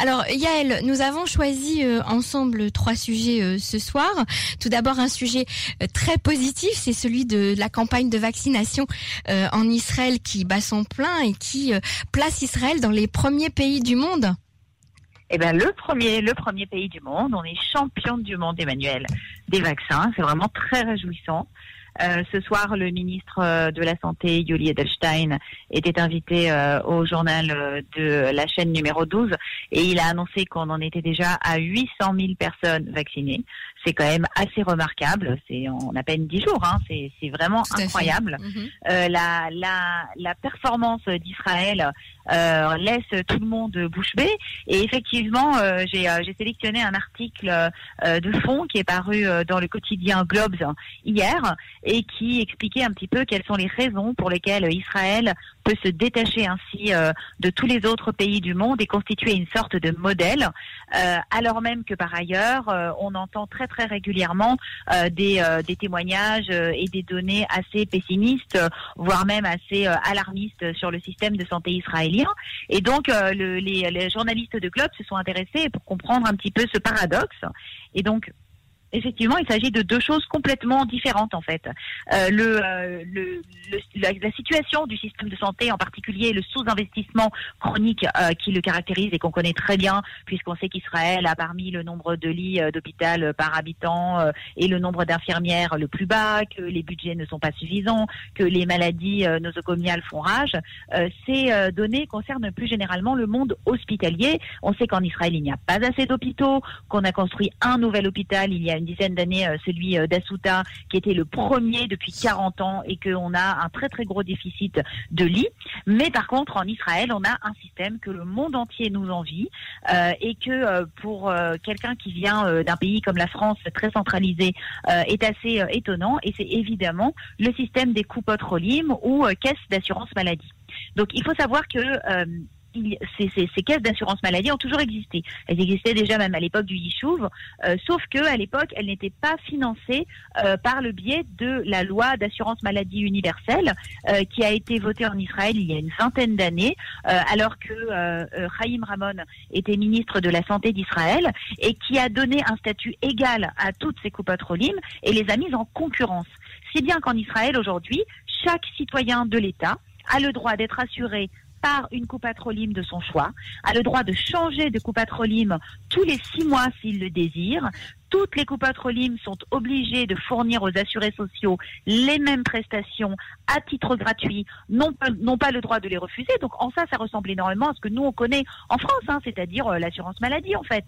Alors Yael, nous avons choisi euh, ensemble trois sujets euh, ce soir. Tout d'abord un sujet euh, très positif, c'est celui de la campagne de vaccination en Israël qui bat son plein et qui place Israël dans les premiers pays du monde. Eh bien, le premier, le premier pays du monde, on est champion du monde, Emmanuel, des vaccins. C'est vraiment très réjouissant. Euh, ce soir, le ministre euh, de la Santé, Yuli Edelstein, était invité euh, au journal de la chaîne numéro 12 et il a annoncé qu'on en était déjà à 800 000 personnes vaccinées. C'est quand même assez remarquable. C'est en à peine 10 jours. Hein. C'est vraiment incroyable. Mhm. la, la, la performance d'Israël euh, laisse tout le monde bouche bée. Et effectivement, euh, euh, j'ai sélectionné un article de fond qui est paru dans le quotidien Globes hier et qui expliquait un petit peu quelles sont les raisons pour lesquelles Israël peut se détacher ainsi de tous les autres pays du monde et constituer une sorte de modèle, alors même que par ailleurs, on entend très très régulièrement des, des témoignages et des données assez pessimistes, voire même assez alarmistes sur le système de santé israélien et donc, euh, les, journalistes de Globe se sont intéressés pour comprendre un petit peu ce paradoxe. Et donc, Effectivement, il s'agit de deux choses complètement différentes en fait. Euh, le, euh, le, la, situation du système de santé, en particulier le sous-investissement chronique euh, qui le caractérise et qu'on connaît très bien, puisqu'on sait qu'Israël a parmi le nombre de lits euh, d'hôpital par habitant euh, et le nombre d'infirmières le plus bas, que les budgets ne sont pas suffisants, que les maladies nosocomiales font rage. ces données concernent plus généralement le monde hospitalier. On sait qu'en Israël il n'y a pas assez d'hôpitaux, qu'on a construit un nouvel hôpital il y a une dizaine d'années, euh, celui euh, d'Asuta, qui était le premier depuis 40 ans et qu'on a un très très gros déficit de lits. Mais par contre, en Israël, on a un système que le monde entier nous envie euh, et que pour quelqu'un qui vient d'un pays comme la France, très centralisé, est assez étonnant. Et c'est évidemment le système des coupotes Rolim ou caisses d'assurance maladie. Donc il faut savoir que ces, caisses d'assurance maladie ont toujours existé. Elles existaient déjà même à l'époque du Yishuv, euh, sauf que à l'époque, elles n'étaient pas financées euh, par le biais de la loi d'assurance maladie universelle euh, qui a été votée en Israël il y a une vingtaine d'années, alors que Chaim Ramon était ministre de la Santé d'Israël et qui a donné un statut égal à toutes ces coupatrolim et les a mises en concurrence. Si bien qu'en Israël aujourd'hui, chaque citoyen de l'État a le droit d'être assuré par une coupatrolyme de son choix, a le droit de changer de coupatrolyme tous les six mois s'il le désire, toutes les coupatrolimes sont obligées de fournir aux assurés sociaux les mêmes prestations à titre gratuit, n'ont pas, pas le droit de les refuser. Donc en ça, ça ressemble énormément à ce que nous on connaît en France, hein, c'est-à-dire euh, l'assurance maladie en fait.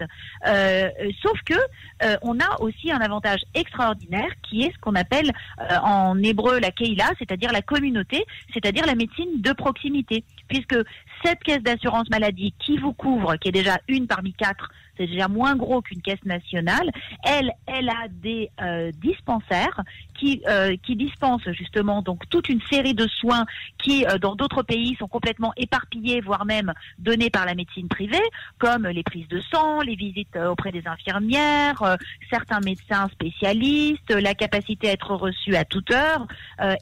Euh, sauf que euh, on a aussi un avantage extraordinaire qui est ce qu'on appelle en hébreu la keila, c'est-à-dire la communauté, c'est-à-dire la médecine de proximité, puisque cette caisse d'assurance maladie qui vous couvre, qui est déjà une parmi quatre c'est déjà moins gros qu'une caisse nationale. Elle, elle a des euh, dispensaires qui euh, qui dispensent justement donc toute une série de soins qui euh, dans d'autres pays sont complètement éparpillés, voire même donnés par la médecine privée, comme les prises de sang, les visites auprès des infirmières, certains médecins spécialistes, la capacité à être reçu à toute heure,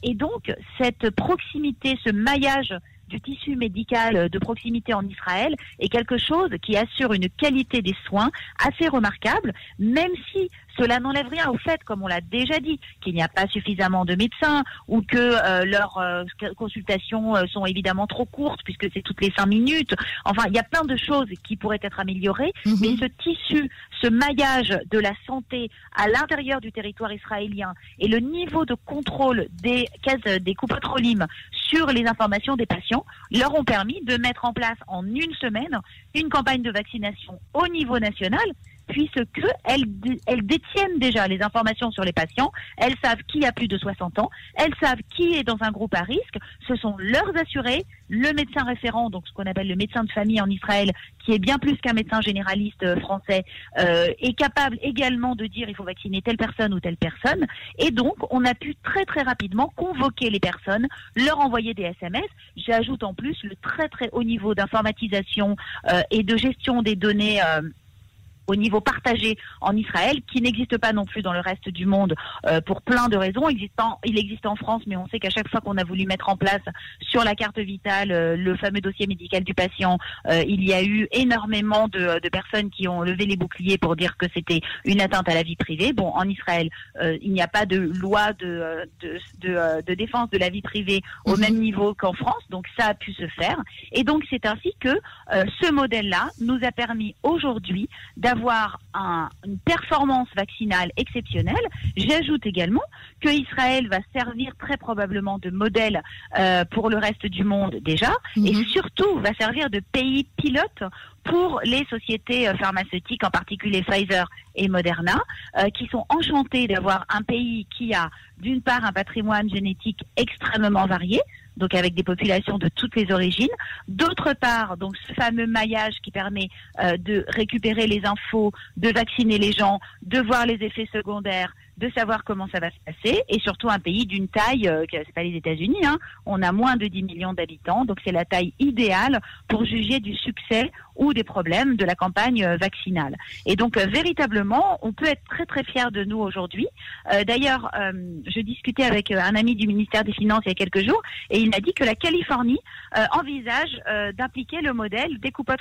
et donc cette proximité, ce maillage du tissu médical de proximité en Israël est quelque chose qui assure une qualité des soins assez remarquable, même si cela n'enlève rien au fait, comme on l'a déjà dit, qu'il n'y a pas suffisamment de médecins ou que euh, leurs euh, consultations euh, sont évidemment trop courtes puisque c'est toutes les cinq minutes. Enfin, il y a plein de choses qui pourraient être améliorées, mhm. mais ce tissu, ce maillage de la santé à l'intérieur du territoire israélien et le niveau de contrôle des caisses des coupotrolimes sur les informations des patients leur ont permis de mettre en place en une semaine une campagne de vaccination au niveau national puisque elles, elles détiennent déjà les informations sur les patients, elles savent qui a plus de 60 ans, elles savent qui est dans un groupe à risque, ce sont leurs assurés, le médecin référent, donc ce qu'on appelle le médecin de famille en Israël, qui est bien plus qu'un médecin généraliste euh, français, euh, est capable également de dire il faut vacciner telle personne ou telle personne, et donc on a pu très très rapidement convoquer les personnes, leur envoyer des SMS. J'ajoute en plus le très très haut niveau d'informatisation euh, et de gestion des données au niveau partagé en Israël, qui n'existe pas non plus dans le reste du monde euh, pour plein de raisons. Existant, il existe en France, mais on sait qu'à chaque fois qu'on a voulu mettre en place sur la carte vitale euh, le fameux dossier médical du patient, euh, il y a eu énormément de, de, personnes qui ont levé les boucliers pour dire que c'était une atteinte à la vie privée. Bon, en Israël, il n'y a pas de loi de, de, de, de, défense de la vie privée au mhm. même niveau qu'en France, donc ça a pu se faire. Et donc c'est ainsi que ce modèle-là nous a permis aujourd'hui d'avoir un, une performance vaccinale exceptionnelle. J'ajoute également que Israël va servir très probablement de modèle euh, pour le reste du monde déjà, et mhm. surtout va servir de pays pilote pour les sociétés euh, pharmaceutiques, en particulier Pfizer et Moderna, euh, qui sont enchantées d'avoir un pays qui a d'une part un patrimoine génétique extrêmement varié, donc avec des populations de toutes les origines. D'autre part, donc ce fameux maillage qui permet euh, de récupérer les infos, de vacciner les gens, de voir les effets secondaires, de savoir comment ça va se passer, et surtout un pays d'une taille, euh, c'est pas les États-Unis, hein, on a moins de 10 millions d'habitants, donc c'est la taille idéale pour juger du succès ou des problèmes de la campagne euh, vaccinale. Et donc euh, véritablement, on peut être très très fier de nous aujourd'hui. Euh, d'ailleurs, je discutais avec un ami du ministère des Finances il y a quelques jours, et il m'a dit que la Californie envisage d'impliquer le modèle des coupotes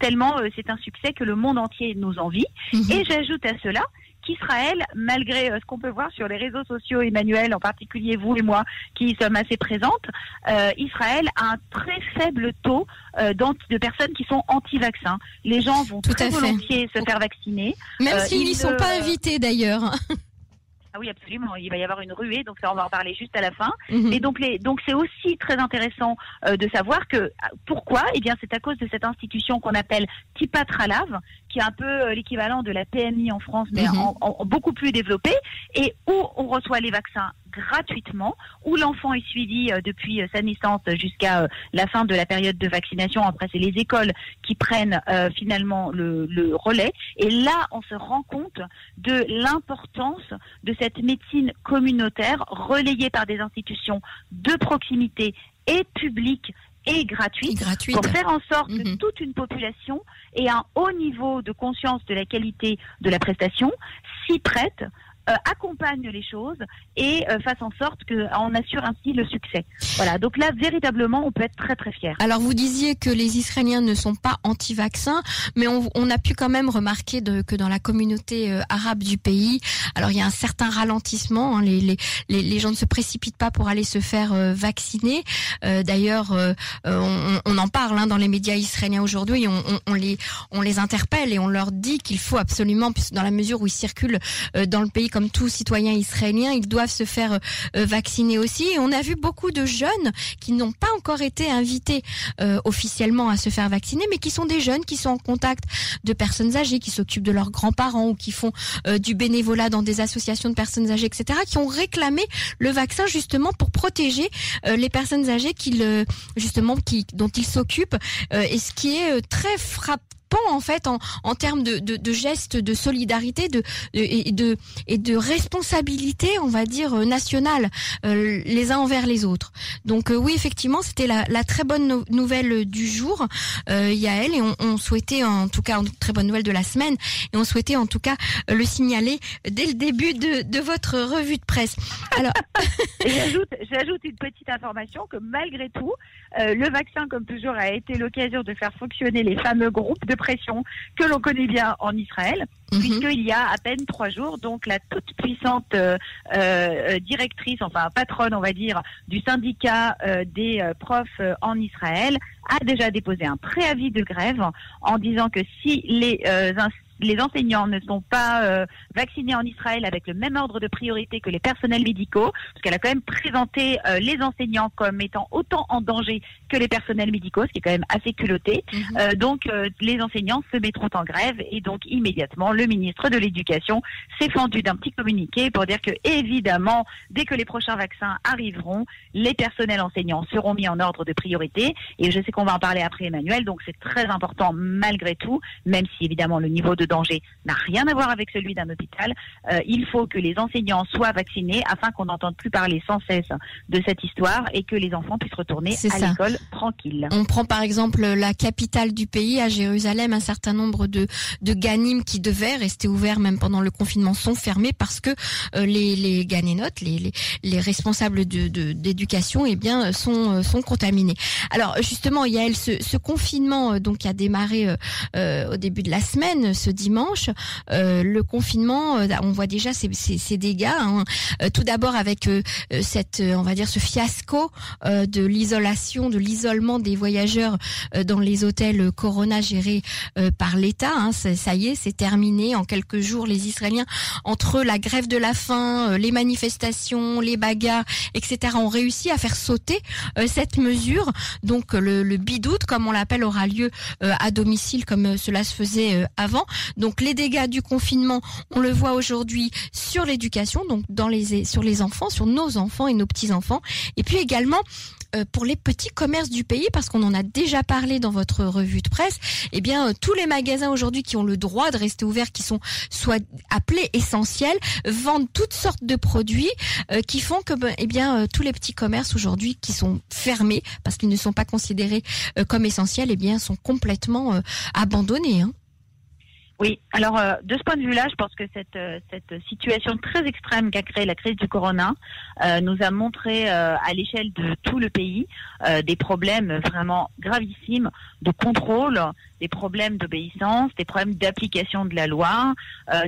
tellement c'est un succès que le monde entier nous envie. Mhm. Et j'ajoute à cela qu'Israël, malgré euh, ce qu'on peut voir sur les réseaux sociaux, Emmanuel, en particulier vous et moi, qui sommes assez présentes, euh, Israël a un très faible taux euh, de personnes qui sont anti-vaccins. Les gens vont très volontiers se faire vacciner. Même s'ils n'y sont pas invités d'ailleurs. Ah oui, absolument. Il va y avoir une ruée, donc ça, on va en parler juste à la fin. Mhm. Et donc, les, donc c'est aussi très intéressant de savoir que pourquoi? Eh bien, c'est à cause de cette institution qu'on appelle Tipat Ralav, qui est un peu euh, l'équivalent de la PMI en France, mais mhm. en, beaucoup plus développé, et où on reçoit les vaccins gratuitement, où l'enfant est suivi euh, depuis euh, sa naissance jusqu'à la fin de la période de vaccination. Après, c'est les écoles qui prennent finalement le, le, relais. Et là, on se rend compte de l'importance de cette médecine communautaire relayée par des institutions de proximité et publiques et gratuite, pour faire en sorte que mhm. toute une population ait un haut niveau de conscience de la qualité de la prestation, s'y prête euh, accompagne les choses et euh, fasse en sorte qu'on assure ainsi le succès. Voilà, donc là, véritablement, on peut être très très fier. Alors, vous disiez que les Israéliens ne sont pas anti-vaccins, mais on, on, a pu quand même remarquer de, que dans la communauté euh, arabe du pays, alors il y a un certain ralentissement, hein, les, les, les, gens ne se précipitent pas pour aller se faire vacciner. D'ailleurs, on, on, en parle hein, dans les médias israéliens aujourd'hui, on, on, les, on les interpelle et on leur dit qu'il faut absolument, dans la mesure où ils circulent dans le pays comme tout citoyen israélien, ils doivent se faire euh, vacciner aussi. Et on a vu beaucoup de jeunes qui n'ont pas encore été invités euh, officiellement à se faire vacciner, mais qui sont des jeunes qui sont en contact de personnes âgées, qui s'occupent de leurs grands-parents ou qui font euh, du bénévolat dans des associations de personnes âgées, etc., qui ont réclamé le vaccin justement pour protéger les personnes âgées qu'ils justement qui dont ils s'occupent. et ce qui est très frappant en fait en, en termes de, de, de, gestes de solidarité de, et, de, et de responsabilité, on va dire, euh, nationale, euh, les uns envers les autres. Donc euh, oui, effectivement, c'était la, la, très bonne nouvelle du jour, euh, Yael, et on, on, souhaitait en tout cas, une très bonne nouvelle de la semaine, et on souhaitait en tout cas le signaler dès le début de, de votre revue de presse. Alors, j'ajoute, j'ajoute une petite information que malgré tout, le vaccin, comme toujours, a été l'occasion de faire fonctionner les fameux groupes de que l'on connaît bien en Israël, mhm. puisqu'il y a à peine trois jours, donc la toute puissante euh, euh, directrice, enfin patronne, on va dire, du syndicat euh, des profs en Israël a déjà déposé un préavis de grève en disant que si les les enseignants ne sont pas euh, vaccinés en Israël avec le même ordre de priorité que les personnels médicaux, parce qu'elle a quand même présenté euh, les enseignants comme étant autant en danger que les personnels médicaux, ce qui est quand même assez culotté. Mhm. Euh, donc les enseignants se mettront en grève et donc immédiatement le ministre de l'Éducation s'est fendu d'un petit communiqué pour dire que évidemment, dès que les prochains vaccins arriveront, les personnels enseignants seront mis en ordre de priorité. Et je sais qu'on va en parler après Emmanuel, donc c'est très important malgré tout, même si évidemment le niveau de de danger n'a rien à voir avec celui d'un hôpital. Euh, il faut que les enseignants soient vaccinés afin qu'on n'entende plus parler sans cesse de cette histoire et que les enfants puissent retourner à l'école tranquille. On prend par exemple la capitale du pays, à Jérusalem, un certain nombre de, de ganim qui devaient rester ouverts même pendant le confinement sont fermés parce que euh, les, les ganénotes, les, les, les responsables d'éducation, de, eh bien, sont, sont contaminés. Alors justement, Yael, ce, ce confinement donc qui a démarré au début de la semaine, ce dimanche, le confinement, on voit déjà ces dégâts. Hein. tout d'abord avec cette, on va dire, ce fiasco de l'isolation, de l'isolement des voyageurs dans les hôtels Corona gérés par l'État. Hein. Ça y est, c'est terminé. En quelques jours, les Israéliens, entre la grève de la faim, les manifestations, les bagarres, etc., ont réussi à faire sauter cette mesure. Donc le, le bidoute, comme on l'appelle, aura lieu à domicile, comme cela se faisait avant. Donc les dégâts du confinement, on le voit aujourd'hui sur l'éducation, donc dans les sur les enfants, sur nos enfants et nos petits enfants, et puis également euh, pour les petits commerces du pays, parce qu'on en a déjà parlé dans votre revue de presse, eh bien, euh, tous les magasins aujourd'hui qui ont le droit de rester ouverts, qui sont soit appelés essentiels, vendent toutes sortes de produits euh, qui font que, ben, eh bien, tous les petits commerces aujourd'hui qui sont fermés parce qu'ils ne sont pas considérés comme essentiels, eh bien, sont complètement abandonnés. Hein. Oui, alors euh, de ce point de vue-là, je pense que cette, euh, cette situation très extrême qu'a créée la crise du corona euh, nous a montré à l'échelle de tout le pays des problèmes vraiment gravissimes de contrôle, des problèmes d'obéissance, des problèmes d'application de la loi,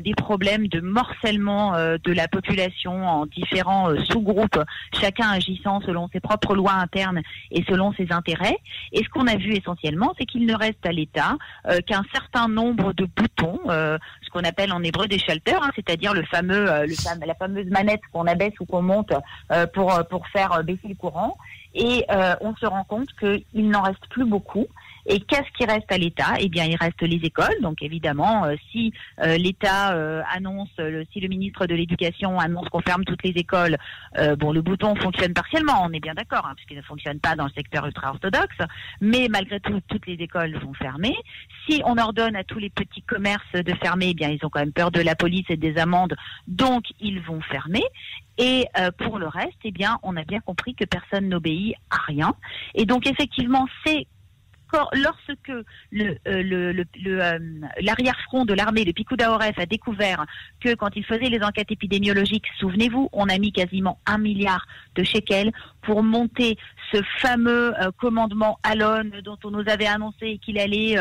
des problèmes de morcellement de la population en différents sous-groupes, chacun agissant selon ses propres lois internes et selon ses intérêts. Et ce qu'on a vu essentiellement, c'est qu'il ne reste à l'État qu'un certain nombre de boutons euh, ce qu'on appelle en hébreu des shelters, hein, c'est-à-dire le fameux, euh, le, la fameuse manette qu'on abaisse ou qu'on monte euh, pour pour faire baisser le courant. Et on se rend compte qu'il n'en reste plus beaucoup et qu'est-ce qui reste à l'État? Eh bien, il reste les écoles. Donc, évidemment, euh, si euh, l'État euh, annonce, si le ministre de l'Éducation annonce qu'on ferme toutes les écoles, bon, le bouton fonctionne partiellement. On est bien d'accord, hein, puisqu'il ne fonctionne pas dans le secteur ultra-orthodoxe. Mais malgré tout, toutes les écoles vont fermer. Si on ordonne à tous les petits commerces de fermer, eh bien, ils ont quand même peur de la police et des amendes, donc ils vont fermer. Et pour le reste, eh bien, on a bien compris que personne n'obéit à rien. Et donc, effectivement, c'est lorsque euh, euh, l'arrière-front de l'armée, le Pikuda Oref, a découvert que quand il faisait les enquêtes épidémiologiques, souvenez-vous, on a mis quasiment un milliard de shekels pour monter ce fameux euh, commandement Alon dont on nous avait annoncé qu'il allait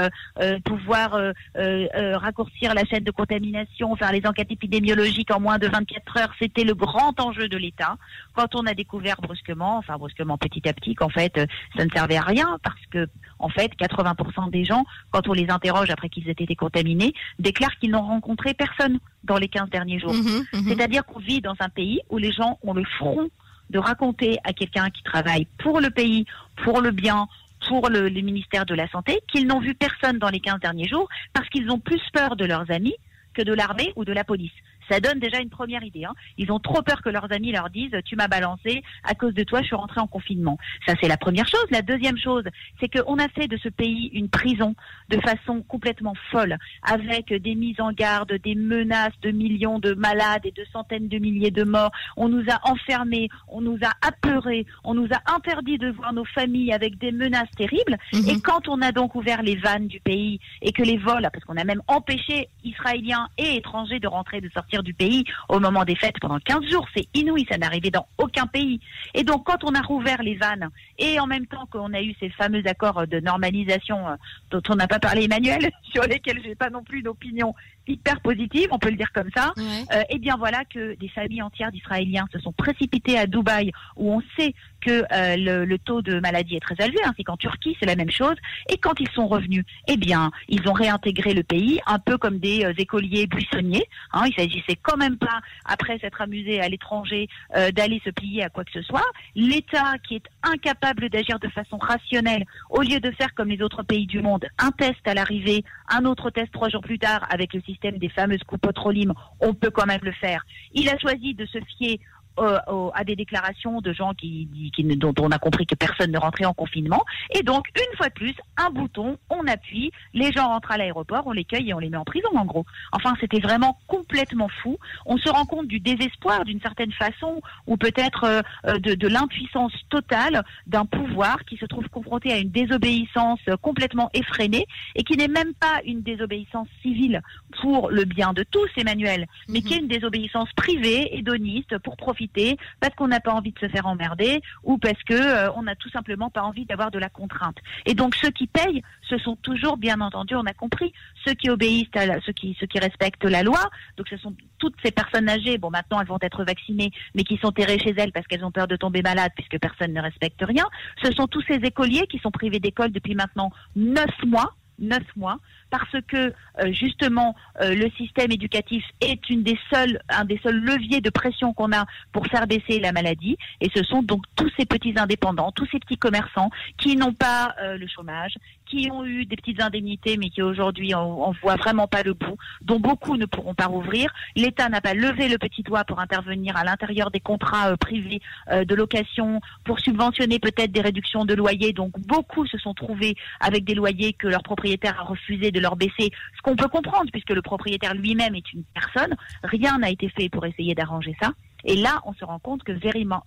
pouvoir raccourcir la chaîne de contamination, faire les enquêtes épidémiologiques en moins de 24 heures. C'était le grand enjeu de l'État. Quand on a découvert brusquement, enfin brusquement petit à petit, qu'en fait ça ne servait à rien parce que en fait 80% des gens, quand on les interroge après qu'ils aient été contaminés, déclarent qu'ils n'ont rencontré personne dans les 15 derniers jours. Mhm, mhm. C'est-à-dire qu'on vit dans un pays où les gens ont le front de raconter à quelqu'un qui travaille pour le pays, pour le bien, pour le, ministère de la Santé, qu'ils n'ont vu personne dans les 15 derniers jours parce qu'ils ont plus peur de leurs amis que de l'armée ou de la police ça donne déjà une première idée. Hein. Ils ont trop peur que leurs amis leur disent tu m'as balancé, à cause de toi je suis rentré en confinement. Ça c'est la première chose. La deuxième chose, c'est qu'on a fait de ce pays une prison de façon complètement folle, avec des mises en garde, des menaces de millions de malades et de centaines de milliers de morts. On nous a enfermés, on nous a apeurés, on nous a interdit de voir nos familles avec des menaces terribles. Mhm. Et quand on a donc ouvert les vannes du pays et que les vols, parce qu'on a même empêché Israéliens et étrangers de rentrer, de sortir du pays au moment des fêtes pendant 15 jours. C'est inouï, ça n'arrivait dans aucun pays. Et donc quand on a rouvert les vannes et en même temps qu'on a eu ces fameux accords de normalisation euh, dont on n'a pas parlé Emmanuel, sur lesquels j'ai pas non plus d'opinion hyper positive, on peut le dire comme ça, euh, et bien voilà que des familles entières d'Israéliens se sont précipitées à Dubaï, où on sait que euh, le, taux de maladie est très élevé, ainsi qu'en Turquie, c'est la même chose. Et quand ils sont revenus, eh bien, ils ont réintégré le pays, un peu comme des euh, écoliers buissonniers. Hein, il s'agissait quand même pas, après s'être amusé à l'étranger, d'aller se plier à quoi que ce soit. L'État, qui est incapable d'agir de façon rationnelle, au lieu de faire comme les autres pays du monde, un test à l'arrivée, un autre test trois jours plus tard avec le système des fameuses coupes on peut quand même le faire. Il a choisi de se fier à des déclarations de gens qui, qui, dont on a compris que personne ne rentrait en confinement. Et donc, une fois de plus, un bouton, on appuie, les gens rentrent à l'aéroport, on les cueille et on les met en prison, en gros. Enfin, c'était vraiment complètement fou. On se rend compte du désespoir, d'une certaine façon, ou peut-être euh, euh, de, de l'impuissance totale d'un pouvoir qui se trouve confronté à une désobéissance complètement effrénée et qui n'est même pas une désobéissance civile pour le bien de tous, Emmanuel, mais qui est une désobéissance privée, hédoniste, pour profiter, parce qu'on n'a pas envie de se faire emmerder ou parce que euh, on n'a tout simplement pas envie d'avoir de la contrainte. Et donc ceux qui payent, ce sont toujours, bien entendu, on a compris, ceux qui obéissent à ceux qui respectent la loi. Donc ce sont toutes ces personnes âgées. Bon, maintenant elles vont être vaccinées, mais qui sont terrées chez elles parce qu'elles ont peur de tomber malades puisque personne ne respecte rien. Ce sont tous ces écoliers qui sont privés d'école depuis maintenant neuf mois neuf mois, parce que euh, justement euh, le système éducatif est une des seuls, un des seuls leviers de pression qu'on a pour faire baisser la maladie. Et ce sont donc tous ces petits indépendants, tous ces petits commerçants qui n'ont pas euh, le chômage, qui ont eu des petites indemnités, mais qui aujourd'hui on, voit vraiment pas le bout, dont beaucoup ne pourront pas rouvrir. L'État n'a pas levé le petit doigt pour intervenir à l'intérieur des contrats privés de location, pour subventionner peut-être des réductions de loyers. Donc beaucoup se sont trouvés avec des loyers que leur propriétaire a refusé de leur baisser, ce qu'on peut comprendre puisque le propriétaire lui-même est une personne. Rien n'a été fait pour essayer d'arranger ça. Et là, on se rend compte que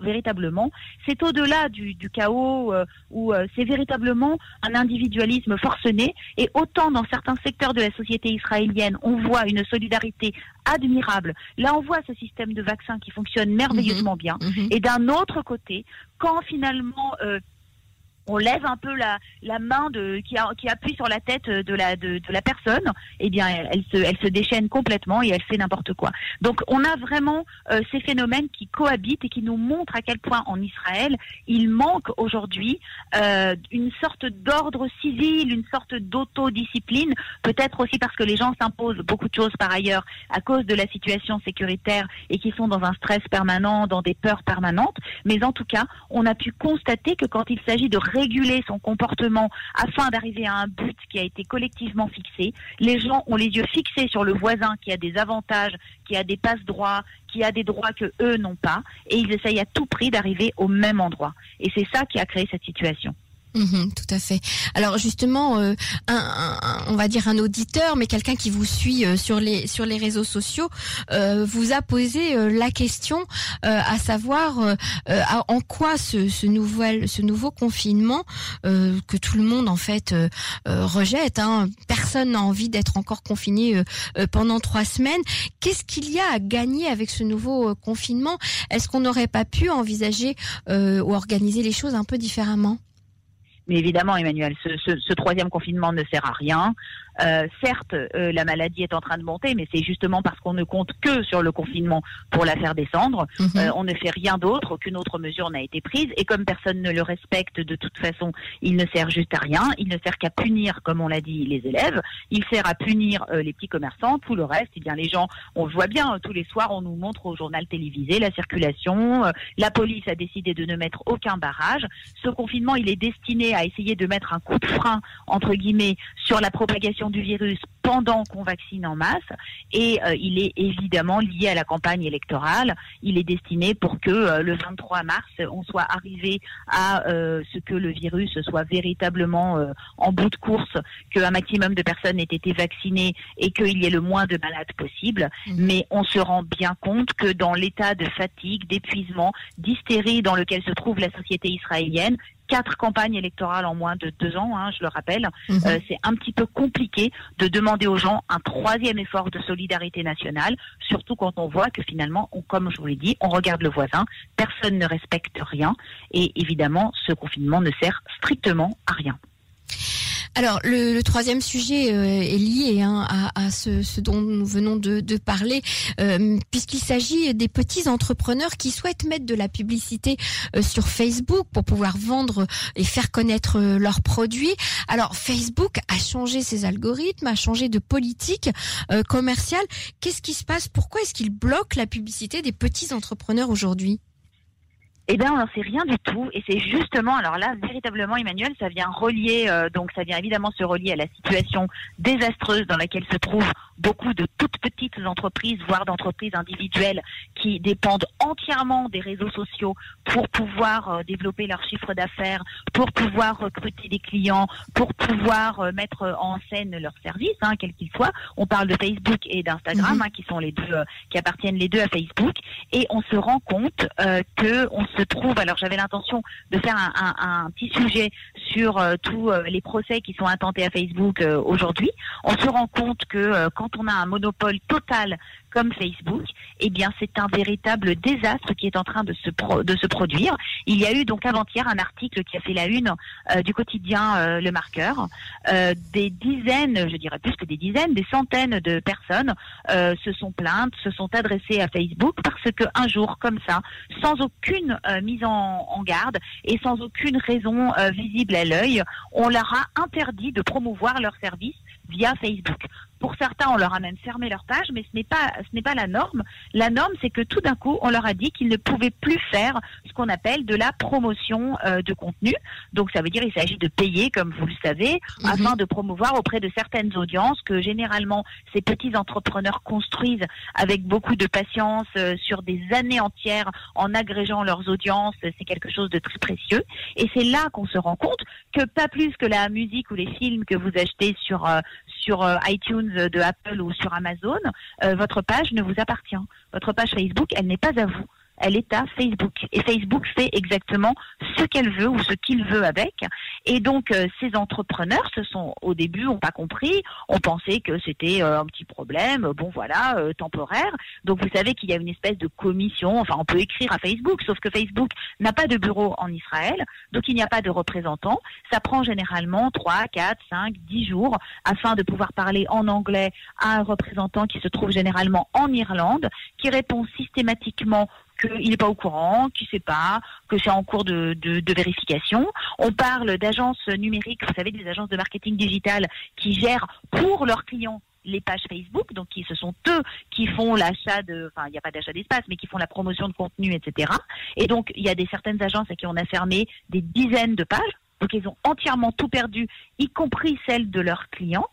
véritablement, c'est au-delà du, chaos euh, où euh, c'est véritablement un individualisme forcené. Et autant dans certains secteurs de la société israélienne, on voit une solidarité admirable. Là, on voit ce système de vaccins qui fonctionne merveilleusement mhm. bien. Mhm. Et d'un autre côté, quand finalement euh, on lève un peu la, main qui, appuie sur la tête de la, personne, eh bien, elle, se, elle se déchaîne complètement et elle fait n'importe quoi. Donc, on a vraiment euh, ces phénomènes qui cohabitent et qui nous montrent à quel point en Israël, il manque aujourd'hui euh, une sorte d'ordre civil, une sorte d'autodiscipline, peut-être aussi parce que les gens s'imposent beaucoup de choses par ailleurs à cause de la situation sécuritaire et qui sont dans un stress permanent, dans des peurs permanentes. Mais en tout cas, on a pu constater que quand il s'agit de réguler son comportement afin d'arriver à un but qui a été collectivement fixé. Les gens ont les yeux fixés sur le voisin qui a des avantages, qui a des passe-droits, qui a des droits que eux n'ont pas, et ils essayent à tout prix d'arriver au même endroit. Et c'est ça qui a créé cette situation. Mhm, tout à fait. Alors justement, euh, un, on va dire un auditeur, mais quelqu'un qui vous suit euh, sur les sur les réseaux sociaux, euh, vous a posé la question, à savoir en quoi ce, ce, ce nouveau confinement que tout le monde en fait rejette. Hein, personne n'a envie d'être encore confiné pendant trois semaines. Qu'est-ce qu'il y a à gagner avec ce nouveau confinement? Est-ce qu'on n'aurait pas pu envisager ou organiser les choses un peu différemment? Mais évidemment, Emmanuel, ce, troisième confinement ne sert à rien. Euh, certes, euh, la maladie est en train de monter, mais c'est justement parce qu'on ne compte que sur le confinement pour la faire descendre. Mhm. Euh, on ne fait rien d'autre, aucune autre mesure n'a été prise. Et comme personne ne le respecte, de toute façon, il ne sert juste à rien. Il ne sert qu'à punir, comme on l'a dit, les élèves. Il sert à punir les petits commerçants. Tout le reste, eh bien, les gens, on le voit bien, tous les soirs, on nous montre au journal télévisé la circulation. la police a décidé de ne mettre aucun barrage. Ce confinement, il est destiné à essayer de mettre un coup de frein, entre guillemets, sur la propagation du virus pendant qu'on vaccine en masse et euh, il est évidemment lié à la campagne électorale. Il est destiné pour que euh, le 23 mars, on soit arrivé à euh, ce que le virus soit véritablement en bout de course, qu'un maximum de personnes aient été vaccinées et qu'il y ait le moins de malades possible. Mmh. Mais on se rend bien compte que dans l'état de fatigue, d'épuisement, d'hystérie dans lequel se trouve la société israélienne, quatre campagnes électorales en moins de deux ans, hein, je le rappelle. Mhm. Euh, c'est un petit peu compliqué de demander aux gens un troisième effort de solidarité nationale, surtout quand on voit que finalement, comme je vous l'ai dit, on regarde le voisin, personne ne respecte rien, et évidemment, ce confinement ne sert strictement à rien. Alors le, troisième sujet euh, est lié hein, à, ce, dont nous venons de, parler, euh, puisqu'il s'agit des petits entrepreneurs qui souhaitent mettre de la publicité euh, sur Facebook pour pouvoir vendre et faire connaître leurs produits. Alors Facebook a changé ses algorithmes, a changé de politique commerciale. Qu'est-ce qui se passe? Pourquoi est-ce qu'il bloque la publicité des petits entrepreneurs aujourd'hui? Eh bien, on n'en sait rien du tout. Et c'est justement, alors là, véritablement, Emmanuel, ça vient relier, euh, donc ça vient évidemment se relier à la situation désastreuse dans laquelle se trouvent beaucoup de toutes petites entreprises, voire d'entreprises individuelles, qui dépendent entièrement des réseaux sociaux pour pouvoir euh, développer leur chiffre d'affaires, pour pouvoir recruter des clients, pour pouvoir euh, mettre en scène leurs services, hein, quels qu'ils soient. On parle de Facebook et d'Instagram, mhm. hein, qui sont les deux, qui appartiennent les deux à Facebook, et on se rend compte que on se trouve. Alors j'avais l'intention de faire un, petit sujet sur euh, tous euh, les procès qui sont intentés à Facebook euh, aujourd'hui. On se rend compte que quand on a un monopole total comme Facebook, eh bien c'est un véritable désastre qui est en train de se, produire. Il y a eu donc avant-hier un article qui a fait la une euh, du quotidien euh, Le Marqueur. Euh, des dizaines, je dirais plus que des dizaines, des centaines de personnes se sont plaintes, se sont adressées à Facebook parce que un jour comme ça, sans aucune mise en, en, garde et sans aucune raison visible à l'œil, on leur a interdit de promouvoir leurs services via Facebook. Pour certains, on leur a même fermé leur page, mais ce n'est pas ce n'est pas la norme. La norme, c'est que tout d'un coup, on leur a dit qu'ils ne pouvaient plus faire ce qu'on appelle de la promotion euh, de contenu. Donc, ça veut dire qu'il s'agit de payer, comme vous le savez, mhm. afin de promouvoir auprès de certaines audiences que généralement ces petits entrepreneurs construisent avec beaucoup de patience euh, sur des années entières en agrégeant leurs audiences. C'est quelque chose de très précieux. Et c'est là qu'on se rend compte que pas plus que la musique ou les films que vous achetez sur euh, sur euh, iTunes de Apple ou sur Amazon, euh, votre page ne vous appartient. Votre page Facebook, elle n'est pas à vous elle est à Facebook. Et Facebook fait exactement ce qu'elle veut ou ce qu'il veut avec. Et donc, euh, ces entrepreneurs, ce sont au début, ont pas compris, ont pensé que c'était euh, un petit problème, bon voilà, euh, temporaire. Donc, vous savez qu'il y a une espèce de commission. Enfin, on peut écrire à Facebook, sauf que Facebook n'a pas de bureau en Israël, donc il n'y a pas de représentant. Ça prend généralement 3, 4, 5, 10 jours afin de pouvoir parler en anglais à un représentant qui se trouve généralement en Irlande, qui répond systématiquement qu'il n'est pas au courant, qu'il ne sait pas, que c'est en cours de, vérification. On parle d'agences numériques, vous savez, des agences de marketing digital qui gèrent pour leurs clients les pages Facebook, donc qui, ce sont eux qui font l'achat de, enfin il n'y a pas d'achat d'espace, mais qui font la promotion de contenu, etc. Et donc il y a des certaines agences à qui on a fermé des dizaines de pages, donc ils ont entièrement tout perdu, y compris celles de leurs clients.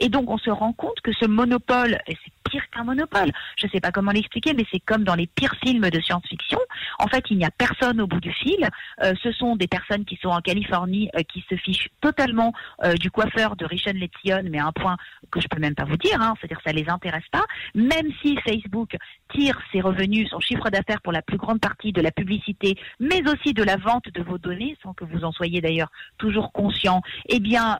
Et donc on se rend compte que ce monopole, et c'est pire qu'un monopole. Je ne sais pas comment l'expliquer, mais c'est comme dans les pires films de science-fiction. En fait, il n'y a personne au bout du fil. Euh, ce sont des personnes qui sont en Californie, euh, qui se fichent totalement euh, du coiffeur de Richard Letion, mais à un point que je peux même pas vous dire, hein, c'est-à-dire ça les intéresse pas. Même si Facebook tire ses revenus, son chiffre d'affaires pour la plus grande partie de la publicité, mais aussi de la vente de vos données, sans que vous en soyez d'ailleurs toujours conscient, eh bien,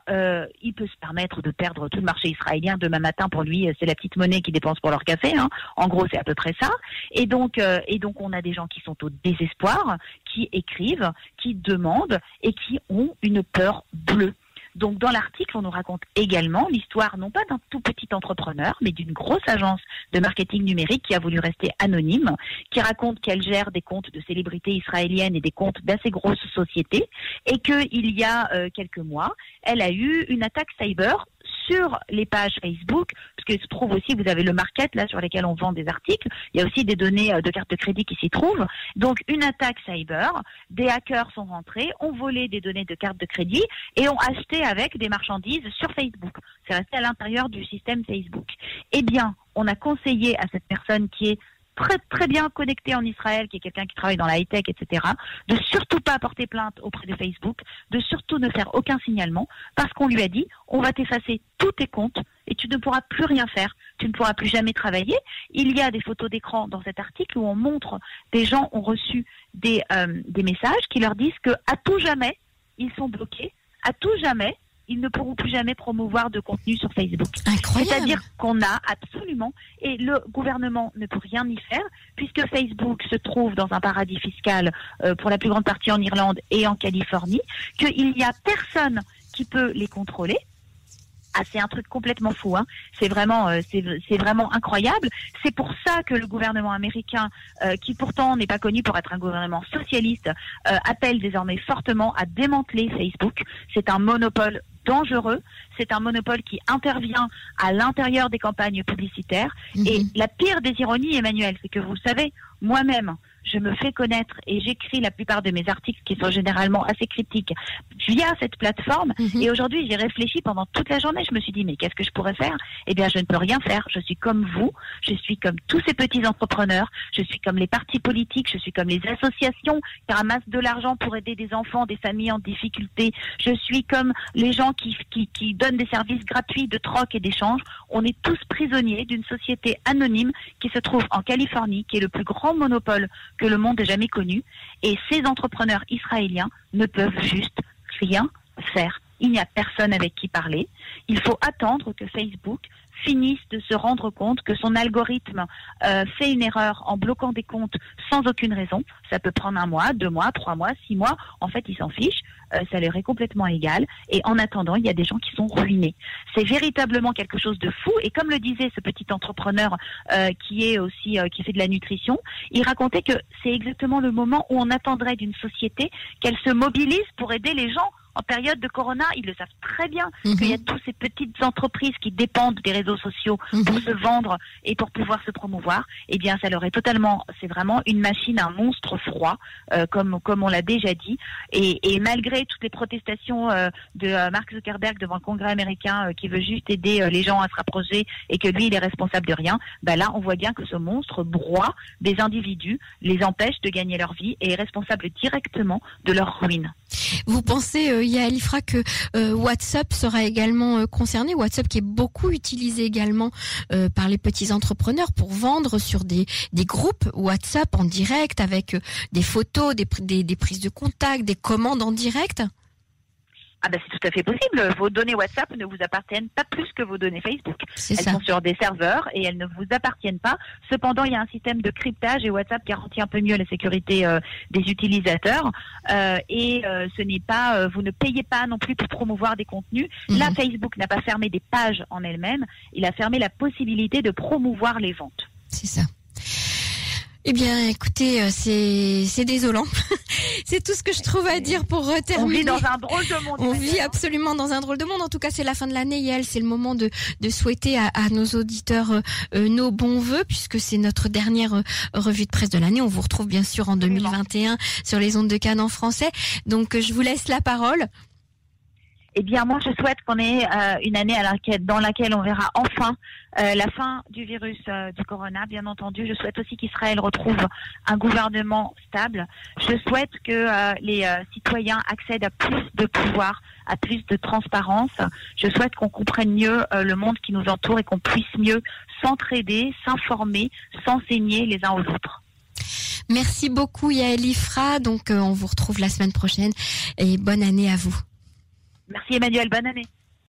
il peut se permettre de perdre tout le marché israélien demain matin. Pour lui, c'est la petite monnaie qui dépensent pour leur café. Hein. En gros, c'est à peu près ça. Et donc, euh, et donc, on a des gens qui sont au désespoir, qui écrivent, qui demandent et qui ont une peur bleue. Donc dans l'article, on nous raconte également l'histoire non pas d'un tout petit entrepreneur, mais d'une grosse agence de marketing numérique qui a voulu rester anonyme, qui raconte qu'elle gère des comptes de célébrités israéliennes et des comptes d'assez grosses sociétés, et qu'il y a euh, quelques mois, elle a eu une attaque cyber sur les pages Facebook, parce qu'il se trouve aussi, vous avez le market là sur lesquels on vend des articles. Il y a aussi des données euh, de carte de crédit qui s'y trouvent. Donc une attaque cyber, des hackers sont rentrés, ont volé des données de carte de crédit et ont acheté avec des marchandises sur Facebook. C'est resté à l'intérieur du système Facebook. Eh bien, on a conseillé à cette personne qui est très très bien connecté en Israël, qui est quelqu'un qui travaille dans la high-tech, etc., de surtout pas porter plainte auprès de Facebook, de surtout ne faire aucun signalement, parce qu'on lui a dit, on va t'effacer tous tes comptes et tu ne pourras plus rien faire, tu ne pourras plus jamais travailler. Il y a des photos d'écran dans cet article où on montre des gens ont reçu des, euh, des messages qui leur disent que à tout jamais, ils sont bloqués, à tout jamais, ils ne pourront plus jamais promouvoir de contenu sur Facebook. C'est-à-dire qu'on a absolument, et le gouvernement ne peut rien y faire, puisque Facebook se trouve dans un paradis fiscal euh, pour la plus grande partie en Irlande et en Californie, qu'il n'y a personne qui peut les contrôler. Ah, c'est un truc complètement fou. Hein. C'est vraiment, euh, c'est vraiment incroyable. C'est pour ça que le gouvernement américain, euh, qui pourtant n'est pas connu pour être un gouvernement socialiste, appelle désormais fortement à démanteler Facebook. C'est un monopole dangereux. C'est un monopole qui intervient à l'intérieur des campagnes publicitaires. Mhm. Et la pire des ironies, Emmanuel, c'est que vous savez, moi-même, je me fais connaître et j'écris la plupart de mes articles qui sont généralement assez critiques via cette plateforme. Mhm. Et aujourd'hui, j'ai réfléchi pendant toute la journée. Je me suis dit, mais qu'est-ce que je pourrais faire? Eh bien, je ne peux rien faire. Je suis comme vous. Je suis comme tous ces petits entrepreneurs. Je suis comme les partis politiques. Je suis comme les associations qui ramassent de l'argent pour aider des enfants, des familles en difficulté. Je suis comme les gens qui, qui, qui donnent des services gratuits de troc et d'échange. On est tous prisonniers d'une société anonyme qui se trouve en Californie, qui est le plus grand monopole que le monde ait jamais connu. Et ces entrepreneurs israéliens ne peuvent juste rien faire. Il n'y a personne avec qui parler. Il faut attendre que Facebook finisse de se rendre compte que son algorithme euh, fait une erreur en bloquant des comptes sans aucune raison. Ça peut prendre un mois, deux mois, trois mois, six mois. En fait, ils s'en fichent. Euh, ça leur est complètement égal. Et en attendant, il y a des gens qui sont ruinés. C'est véritablement quelque chose de fou. Et comme le disait ce petit entrepreneur euh, qui est aussi euh, qui fait de la nutrition, il racontait que c'est exactement le moment où on attendrait d'une société qu'elle se mobilise pour aider les gens en période de corona, ils le savent très bien Mhm. qu'il y a toutes ces petites entreprises qui dépendent des réseaux sociaux pour Mhm. se vendre et pour pouvoir se promouvoir. Eh bien, ça leur est totalement, c'est vraiment une machine, un monstre froid, euh, comme comme on l'a déjà dit. Et, et malgré toutes les protestations euh, de euh, Mark Zuckerberg devant le Congrès américain, qui veut juste aider les gens à se rapprocher et que lui, il est responsable de rien, bah là, on voit bien que ce monstre broie des individus, les empêche de gagner leur vie et est responsable directement de leur ruine. Vous pensez, euh, Yael Ifra, que euh, WhatsApp sera également euh, concerné. WhatsApp qui est beaucoup utilisé également euh, par les petits entrepreneurs pour vendre sur des, des groupes WhatsApp en direct avec des photos, des prises de contact, des commandes en direct Ah ben c'est tout à fait possible. Vos données WhatsApp ne vous appartiennent pas plus que vos données Facebook. Elles ça. sont sur des serveurs et elles ne vous appartiennent pas. Cependant, il y a un système de cryptage et WhatsApp garantit un peu mieux la sécurité euh, des utilisateurs. Euh, et euh, ce n'est pas, vous ne payez pas non plus pour promouvoir des contenus. Là, Mhm. Facebook n'a pas fermé des pages en elles-mêmes. Il a fermé la possibilité de promouvoir les ventes. C'est ça. Eh bien, écoutez, euh, c'est c'est désolant. c'est tout ce que je trouve à dire pour euh, On terminer. vit dans un drôle de monde. On vit hein. absolument dans un drôle de monde. En tout cas, c'est la fin de l'année, Yael. C'est le moment de, de souhaiter à, à nos auditeurs euh, euh, nos bons voeux, puisque c'est notre dernière euh, revue de presse de l'année. On vous retrouve bien sûr en Absolument. 2021 sur les ondes de Cannes en français. Donc, je vous laisse la parole. Eh bien, moi, je souhaite qu'on ait euh, une année à laquelle, dans laquelle on verra enfin euh, la fin du virus euh, du corona. Bien entendu, je souhaite aussi qu'Israël retrouve un gouvernement stable. Je souhaite que les citoyens accèdent à plus de pouvoir, à plus de transparence. Je souhaite qu'on comprenne mieux le monde qui nous entoure et qu'on puisse mieux s'entraider, s'informer, s'enseigner les uns aux autres. Merci beaucoup, Yael Ifra. Donc, on vous retrouve la semaine prochaine et bonne année à vous. Merci Emmanuel, bonne année.